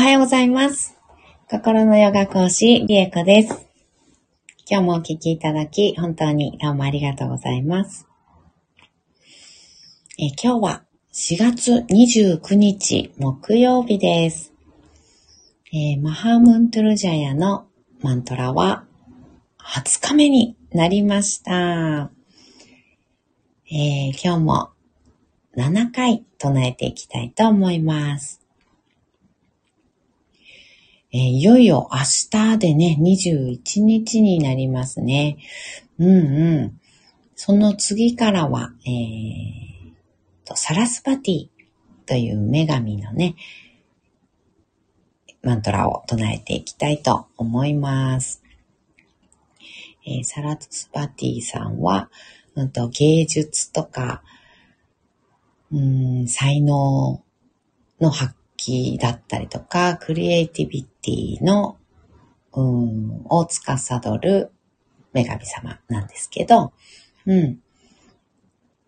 はようございます。心のヨガ講師、リエコです。今日もお聞きいただき、本当にどうもありがとうございます。え今日は4月29日木曜日です。えーマハムントゥルジャヤのマントラは20日目になりました。えー今日も7回唱えていきたいと思います。えーいよいよ明日でね、21日になりますね。うんうん。その次からは、えーと、サラスパティという女神のね、マントラを唱えていきたいと思います。えーサラスパティさんは、うんと、芸術とか、うん、才能の発揮だったりとか、クリエイティビティの、うん、を司る女神様なんですけど、うん。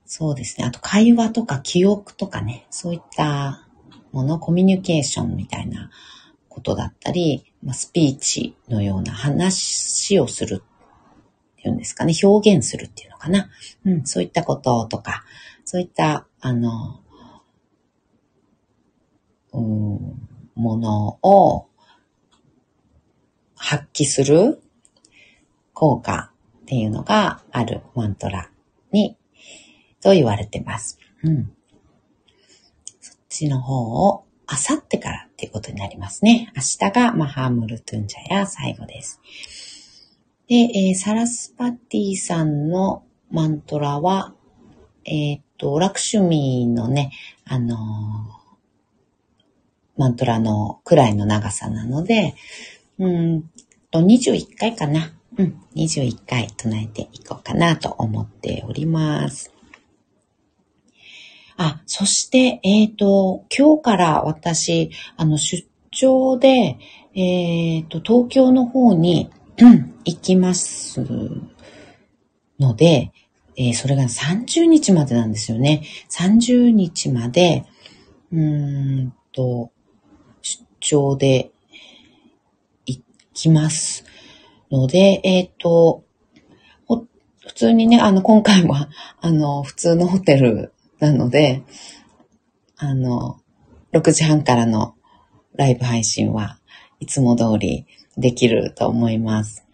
そうですね。あと会話とか記憶とかね、そういったもの、コミュニケーションみたいなことだったり、まあ、スピーチのような話をするっていうんですかね、表現するっていうのかな。うん、そういったこととか、そういった、あの、うん、ものを発揮する効果っていうのがあるマントラに、と言われてます。うん。そっちの方を、あさってからっていうことになりますね。明日がマハームルトゥンジャヤ最後です。で、えーサラスパティさんのマントラは、えーっと、ラクシュミーのね、あのーマントラのくらいの長さなので、うんと、21回かな。うん、21回唱えていこうかなと思っております。あ、そして、えっ、と、今日から私、あの、出張で、えっ、と、東京の方に、行きますので、えーそれが30日までなんですよね。30日まで、うーんと、張で行きますので、えっ、と、普通にね、あの、今回は、あの、普通のホテルなので、あの、6時半からのライブ配信はいつも通りできると思います。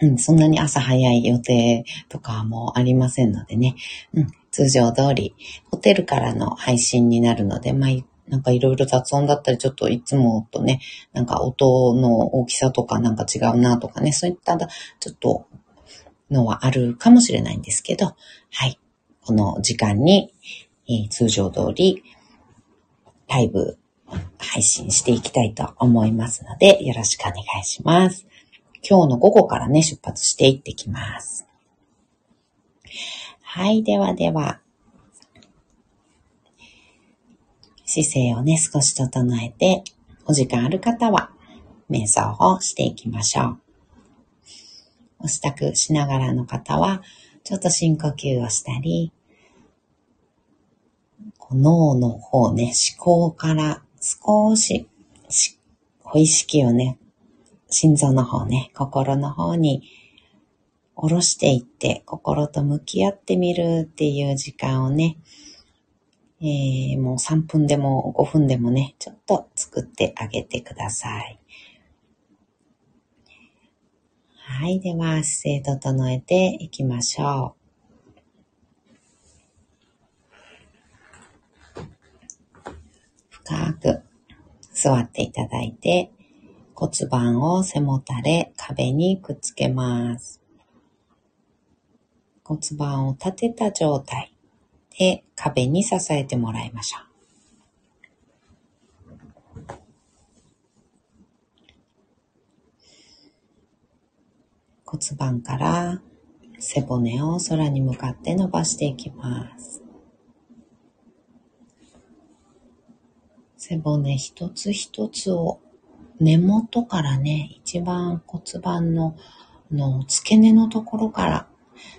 うん、そんなに朝早い予定とかもありませんのでね。うん、通常通り、ホテルからの配信になるので、まあ、なんかいろいろ雑音だったり、ちょっといつもとね、なんか音の大きさとかなんか違うなとかね、そういったちょっとのはあるかもしれないんですけど、はい。この時間に、えー通常通りライブ配信していきたいと思いますので、よろしくお願いします。今日の午後からね、出発していってきます。はい、ではでは、姿勢をね、少し整えて、お時間ある方は、瞑想をしていきましょう。お支度しながらの方は、ちょっと深呼吸をしたり、脳の方ね、思考から少しし、お意識をね、心臓の方ね、心の方に下ろしていって、心と向き合ってみるっていう時間をね、えー、もう3分でも5分でもね、ちょっと作ってあげてください。はい。では、姿勢整えていきましょう。深く座っていただいて、骨盤を背もたれ、壁にくっつけます。骨盤を立てた状態で壁に支えてもらいましょう。骨盤から背骨を空に向かって伸ばしていきます。背骨一つ一つを根元からね、一番骨盤のの付け根のところから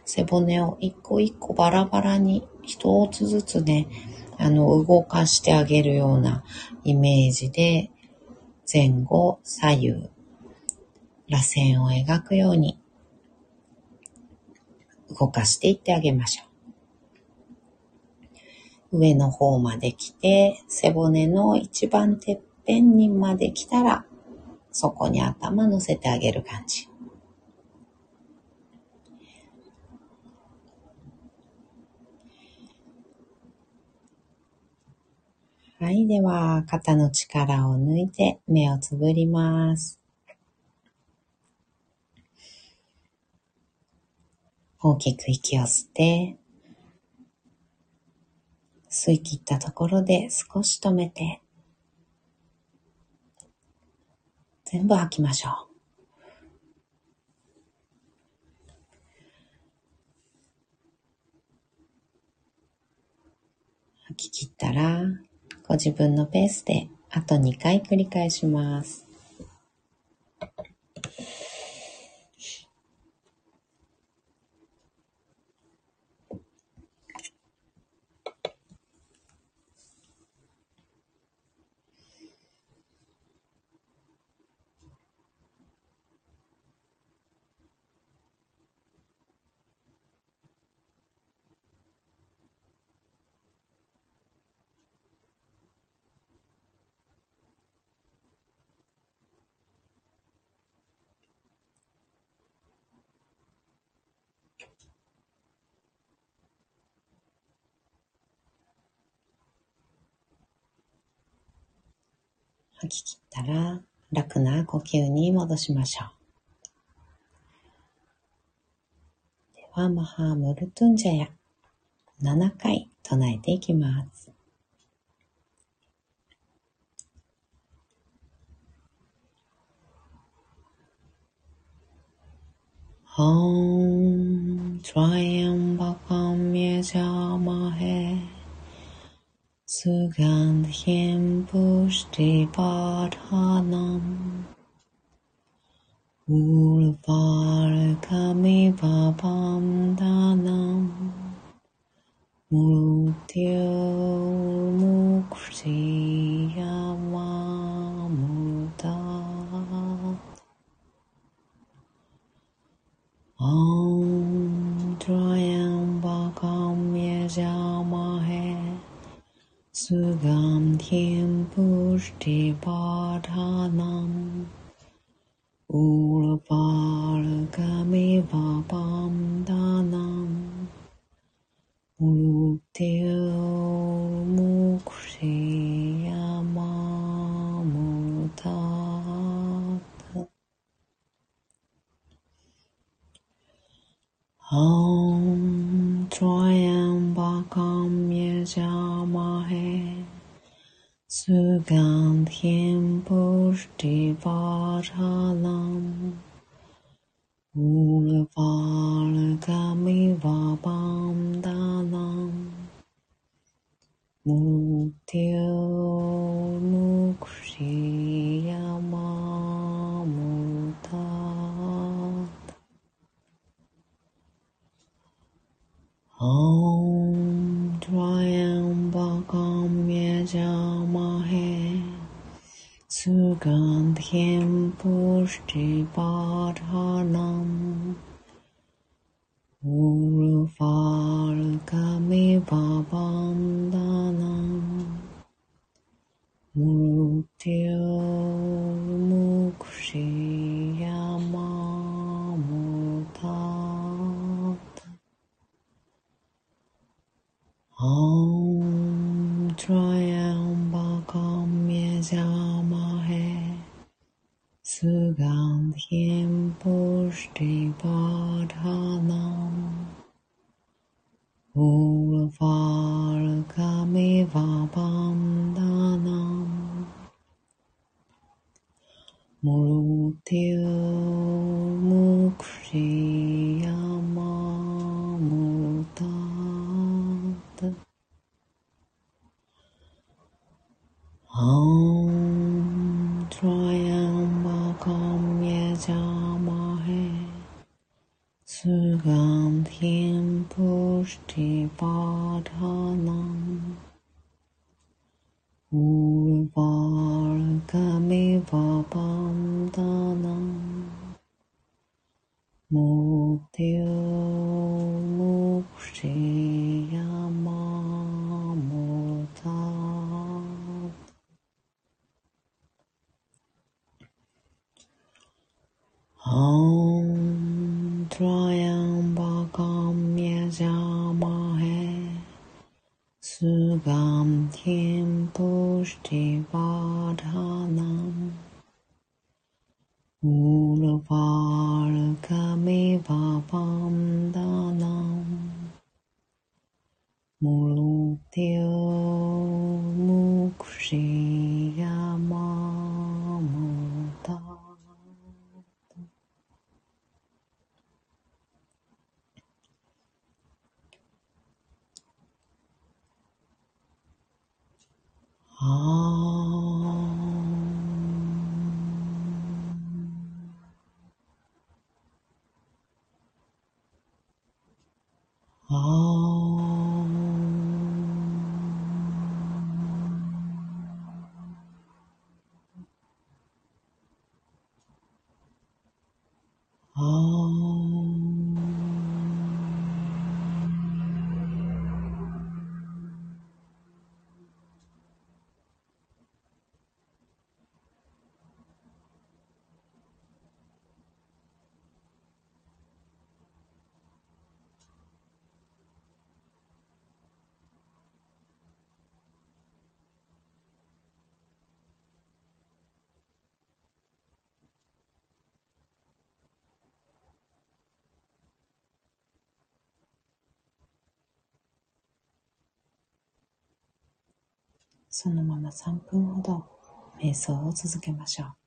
背骨を一個一個バラバラに一つずつね、あの動かしてあげるようなイメージで前後左右、螺旋を描くように動かしていってあげましょう。上の方まで来て、背骨の一番てっぺんにまで来たら、そこに頭乗せてあげる感じ。はい。では、肩の力を抜いて目をつぶります。大きく息を吸って、吸い切ったところで少し止めて、全部吐きましょう。吐き切ったら、ご自分のペースであと2回繰り返します。吐き切ったら楽な呼吸に戻しましょう。では、マハームルトゥンジャヤ7回唱えていきます。Om Triambakam Yajamahe सुगन्ध्यं पुष्टिपाठानम् उर्वारुकमिव पां दानम् मृत्योर्मुक्ष्यमामुदात् सुगन्धिं पुष्टिपाठानम् उर्वारुकमिव पां दानम् मृत्योर्मुक्षीयमामुदात् ॐ त्र्यम्बकं यजामहे सुगन्धिं पुष्टिवारालम् मूलवालगमिव पान्दालम् मुक्त्योमुक्षीयमामुदात् सुगन्धिं पुष्टिपाठानम् उर्वारुकमिव पां दानम् मृत्योर्मुक्षीयमामुदात् ॐ त्र्यम्बकं यजामहे सुगन्धिं पुष्टिवर्धनम् पूर्वार्कमिव बन्धनम् मृत्यो Om Shri 哦。そのまま3分ほど瞑想を続けましょう。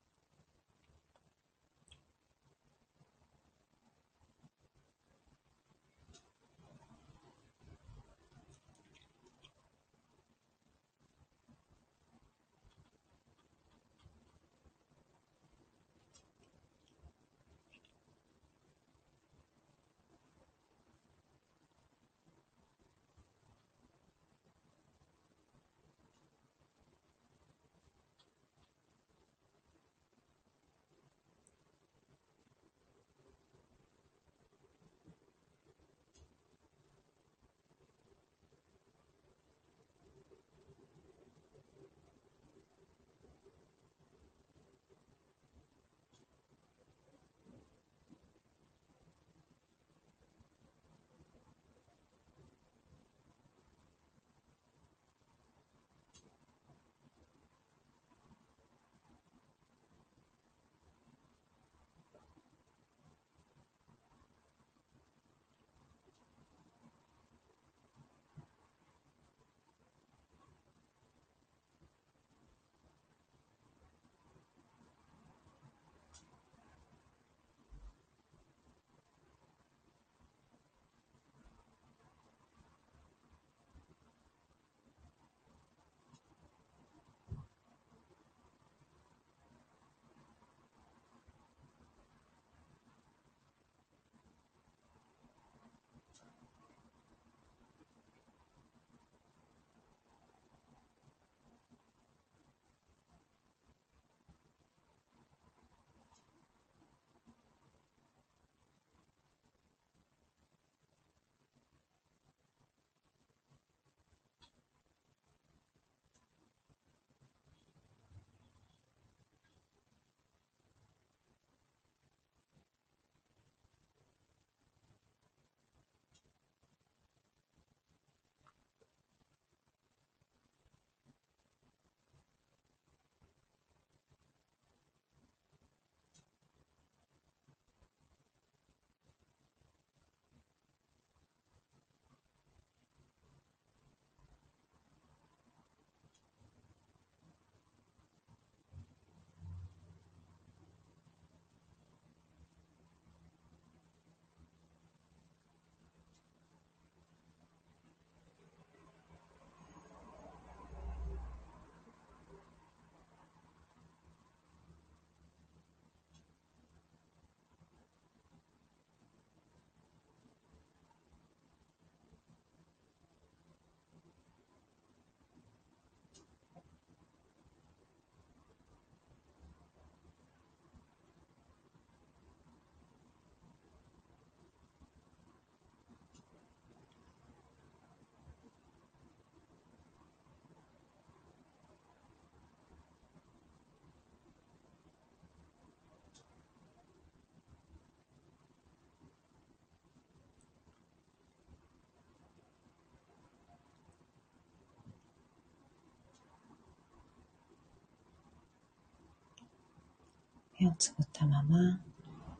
目をつぶったまま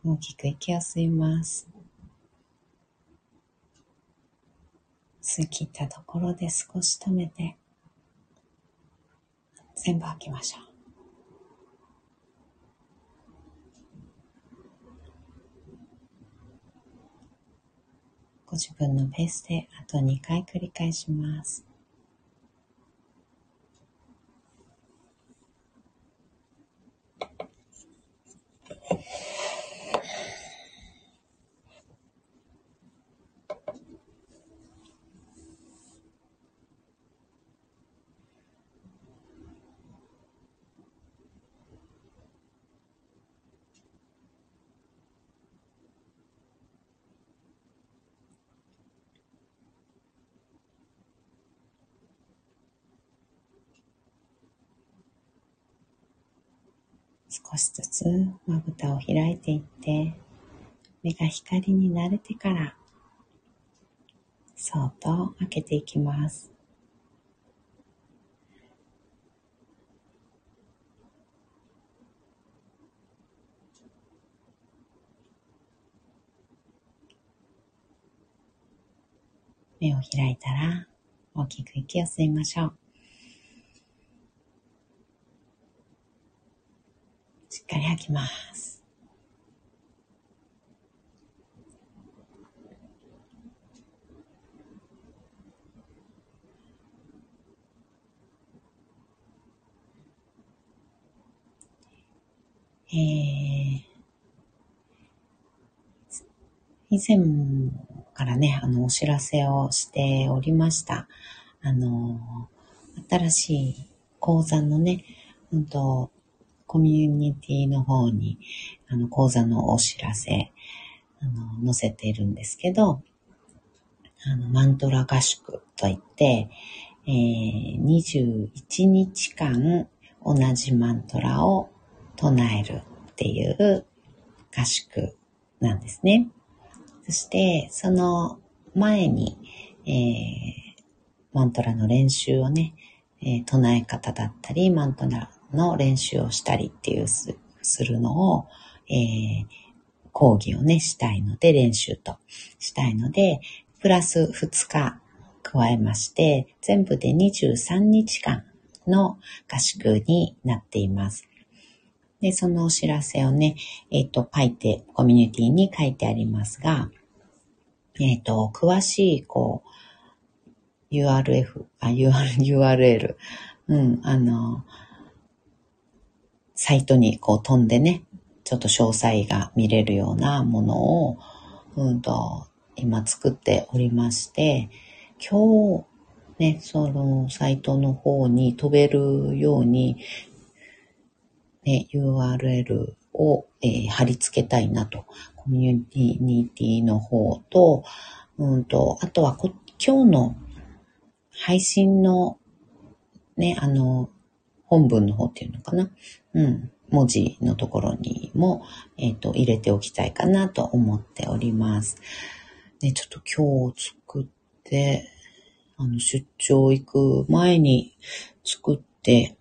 大きく息を吸います。吸い切ったところで少し止めて全部吐きましょう。ご自分のペースであと2回繰り返します。少しずつまぶたを開いていって、目が光に慣れてから、そっと開けていきます。目を開いたら大きく息を吸いましょう。しっかり吐きます。えー、以前からね、あの、お知らせをしておりました。あの、新しい講座のね、うんと、コミュニティの方に、あの、講座のお知らせ、あの、載せているんですけど、あの、マントラ合宿といって、えー、21日間同じマントラを唱えるっていう合宿なんですね。そして、その前に、えー、マントラの練習をね、えー、唱え方だったり、マントラの練習をしたりっていうするのを、えー、講義をね、したいので、練習としたいので、プラス2日加えまして、全部で23日間の合宿になっています。で、そのお知らせをね、えっ、ー、と、書いて、コミュニティに書いてありますが、えっ、ー、と、詳しい、こう、URF、あ、URL、うん、あの、サイトにこう飛んでね、ちょっと詳細が見れるようなものを、うんと、今作っておりまして、今日、ね、そのサイトの方に飛べるように、ね、URL を、えー、貼り付けたいなと。コミュニティの方と、うんと、あとはこ今日の配信のね、あの、本文の方っていうのかな？うん。文字のところにも、えっ、ー、と、入れておきたいかなと思っております。で、ちょっと今日作って、あの、出張行く前に作って、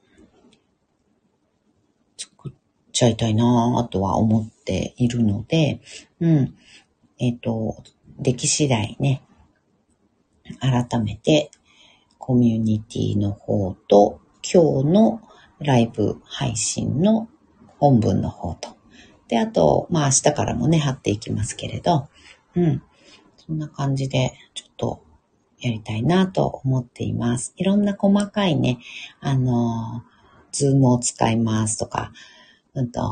作っちゃいたいなぁとは思っているので、うん。えっ、ー、と、でき次第ね、改めて、コミュニティの方と、今日のライブ配信の本文の方と。で、あと、まあ明日からもね、貼っていきますけれど、うん。そんな感じで、ちょっとやりたいなと思っています。いろんな細かいね、あの、ズームを使いますとか、うんと、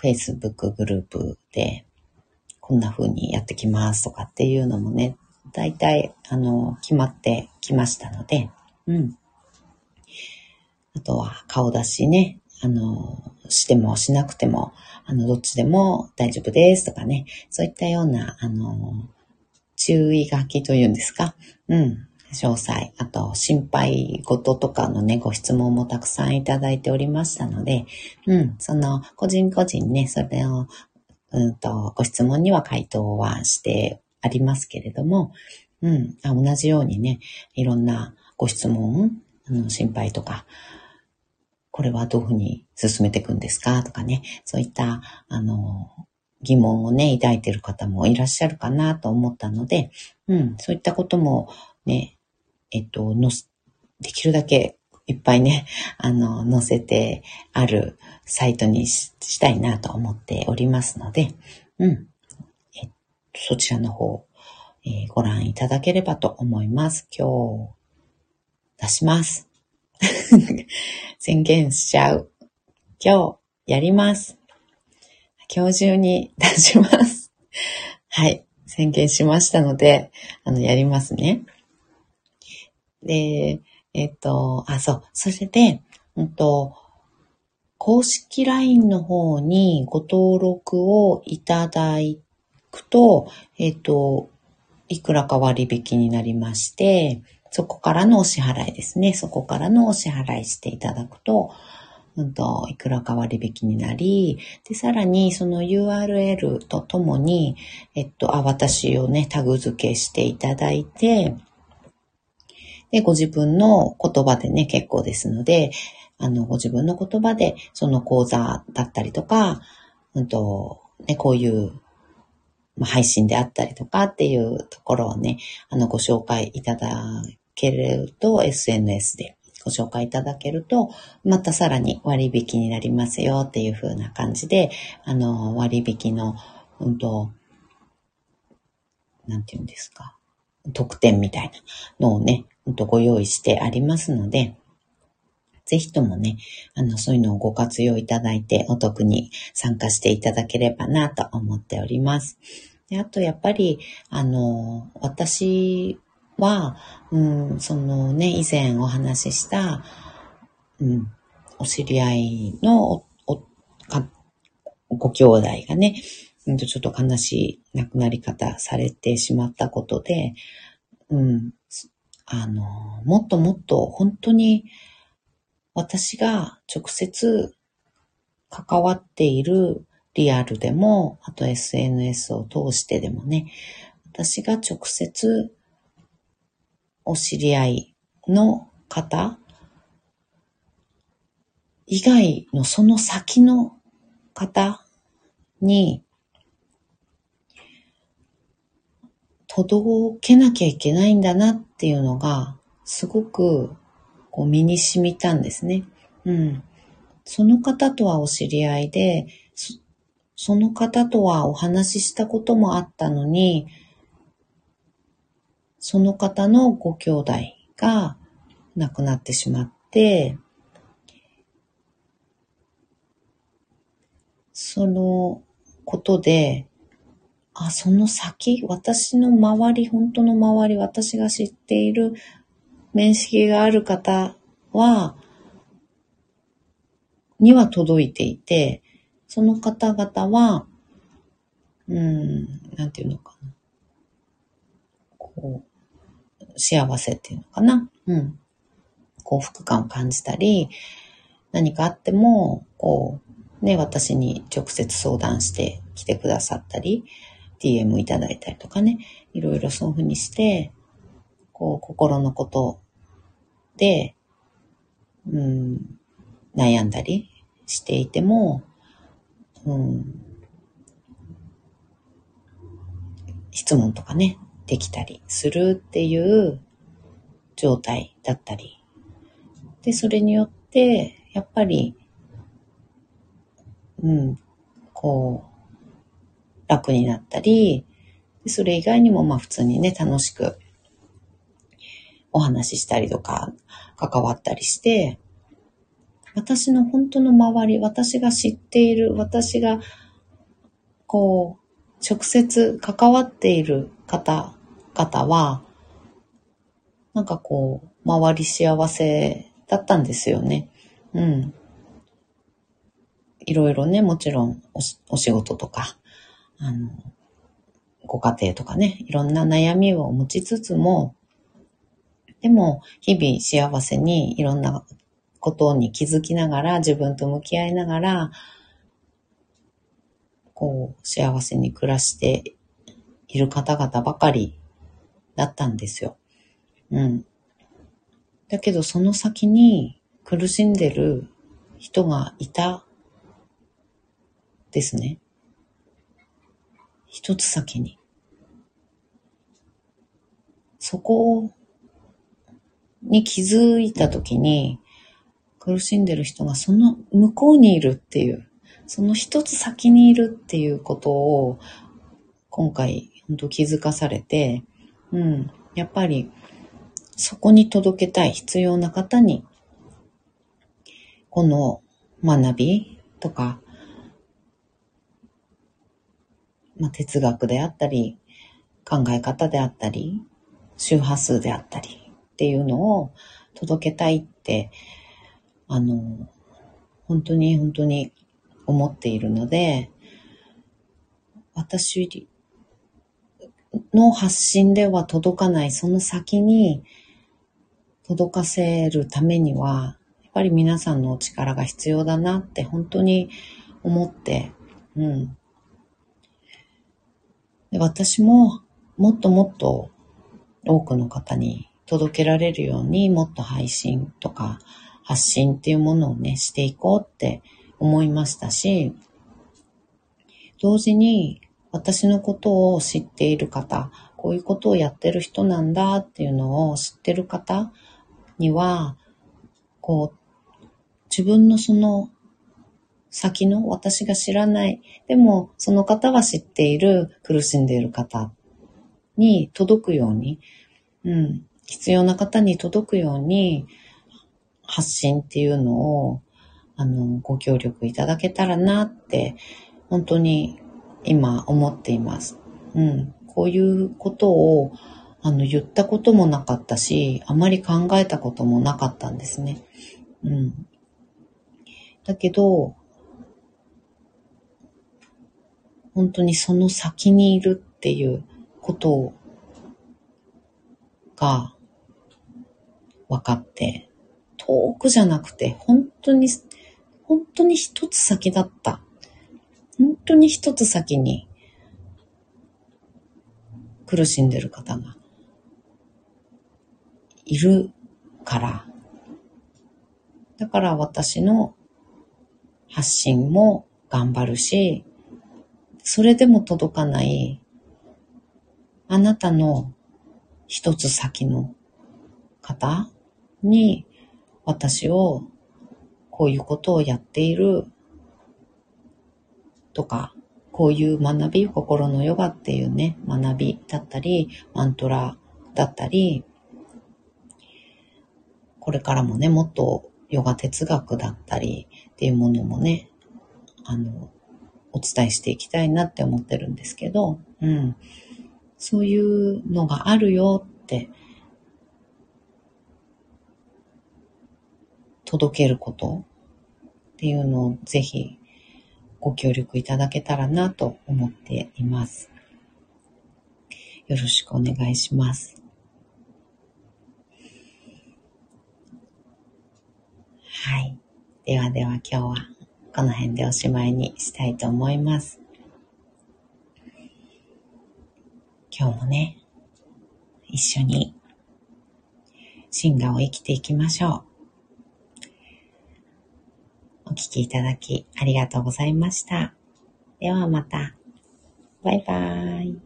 Facebook グループで、こんな風にやってきますとかっていうのもね、大体、あの、決まってきましたので、うん。あとは顔出しね、あの、してもしなくても、あの、どっちでも大丈夫ですとかね、そういったような、あの、注意書きというんですか、うん、詳細、あと心配事とかのね、ご質問もたくさんいただいておりましたので、うん、その、個人個人ね、それを、うんと、ご質問には回答はしてありますけれども、うん、同じようにね、いろんなご質問、あの心配とか、これはどういうふうに進めていくんですか？とかね、そういった、あの、疑問をね、抱いている方もいらっしゃるかなと思ったので、うん、そういったこともね、えっと、の、できるだけいっぱいね、あの、載せてあるサイトにしたいなと思っておりますので、うん、えそちらの方、えー、ご覧いただければと思います。今日、出します。宣言しちゃう。今日やります。今日中に出します。はい。宣言しましたので、あの、やりますね。で、えっと、あ、そう。それで、うんと、公式 LINE の方にご登録をいただくと、えっと、いくらか割引になりまして、そこからのお支払いですね。そこからのお支払いしていただくと、うんと、いくらか割引になり、で、さらにその URL とともに、えっと、あ、私をね、タグ付けしていただいて、で、ご自分の言葉でね、結構ですので、あの、ご自分の言葉で、その講座だったりとか、うんと、ね、こういう配信であったりとかっていうところをね、あの、ご紹介いただけると、SNS でご紹介いただけると、またさらに割引になりますよっていう風な感じで、あの、割引の、うんと、なんて言うんですか、特典みたいなのをね、うんとご用意してありますので、ぜひともね、あの、そういうのをご活用いただいて、お得に参加していただければなと思っております。であと、やっぱり、あの、私は、うん、そのね、以前お話しした、うん、お知り合いのお、お、か、ご兄弟がね、ちょっと悲しい亡くなり方されてしまったことで、うん、あの、もっともっと本当に私が直接関わっているリアルでも、あと SNS を通してでもね、私が直接お知り合いの方以外のその先の方に届けなきゃいけないんだなっていうのがすごくこう身に染みたんですね。うん。その方とはお知り合いで、その方とはお話ししたこともあったのに、その方のご兄弟が亡くなってしまって、そのことで、あ、その先、私の周り、本当の周り、私が知っている面識がある方は、には届いていて、その方々は、うん、なんていうのかな。こう、幸せっていうのかな。うん。幸福感を感じたり、何かあっても、こう、ね、私に直接相談してきてくださったり、DM いただいたりとかね、いろいろそういうふうにして、こう、心のこと、うん、悩んだりしていても、うん、質問とかね、できたりするっていう状態だったり。で、それによって、やっぱり、うん、こう、楽になったり、それ以外にもまあ普通にね、楽しくお話ししたりとか、関わったりして、私の本当の周り、私が知っている、私が、こう、直接関わっている方方は、なんかこう、周り幸せだったんですよね。うん。いろいろね、もちろんおお仕事とか、あの、ご家庭とかね、いろんな悩みを持ちつつも、でも、日々幸せにいろんなことに気づきながら、自分と向き合いながら、こう、幸せに暮らしている方々ばかりだったんですよ。うん。だけどその先に苦しんでる人がいたですね。一つ先に。そこをに気づいたときに、苦しんでる人がその向こうにいるっていう、その一つ先にいるっていうことを、今回、本当気づかされて、うん、やっぱり、そこに届けたい必要な方に、この学びとか、まあ、哲学であったり、考え方であったり、周波数であったりっていうのを届けたいって、あの、本当に本当に思っているので、私の発信では届かないその先に届かせるためには、やっぱり皆さんのお力が必要だなって本当に思って、うん。で私ももっともっと多くの方に届けられるようにもっと配信とか発信っていうものをね、していこうって思いましたし、同時に私のことを知っている方、こういうことをやってる人なんだっていうのを知ってる方には、こう、自分のその先の私が知らない、でもその方は知っている苦しんでいる方に届くように、うん、必要な方に届くように発信っていうのを、あの、ご協力いただけたらなって、本当に今思っています。うん。こういうことを、あの、言ったこともなかったし、あまり考えたこともなかったんですね。うん。だけど、本当にその先にいるっていうことが分かって、遠くじゃなくて、本当に、本当に一つ先だった。本当に一つ先に苦しんでる方がいるから。だから私の発信も頑張るし、それでも届かないあなたの一つ先の方に私をこういうことをやっているとか、こういう学び、心のヨガっていうね、学びだったり、マントラだったり、これからもね、もっとヨガ哲学だったりっていうものもね、あの、お伝えしていきたいなって思ってるんですけど、うん。そういうのがあるよって届けることっていうのをぜひご協力いただけたらなと思っています。よろしくお願いします。はい。ではでは今日はこの辺でおしまいにしたいと思います。今日もね、一緒に進化を生きていきましょう。お聴きいただきありがとうございました。ではまた。バイバーイ。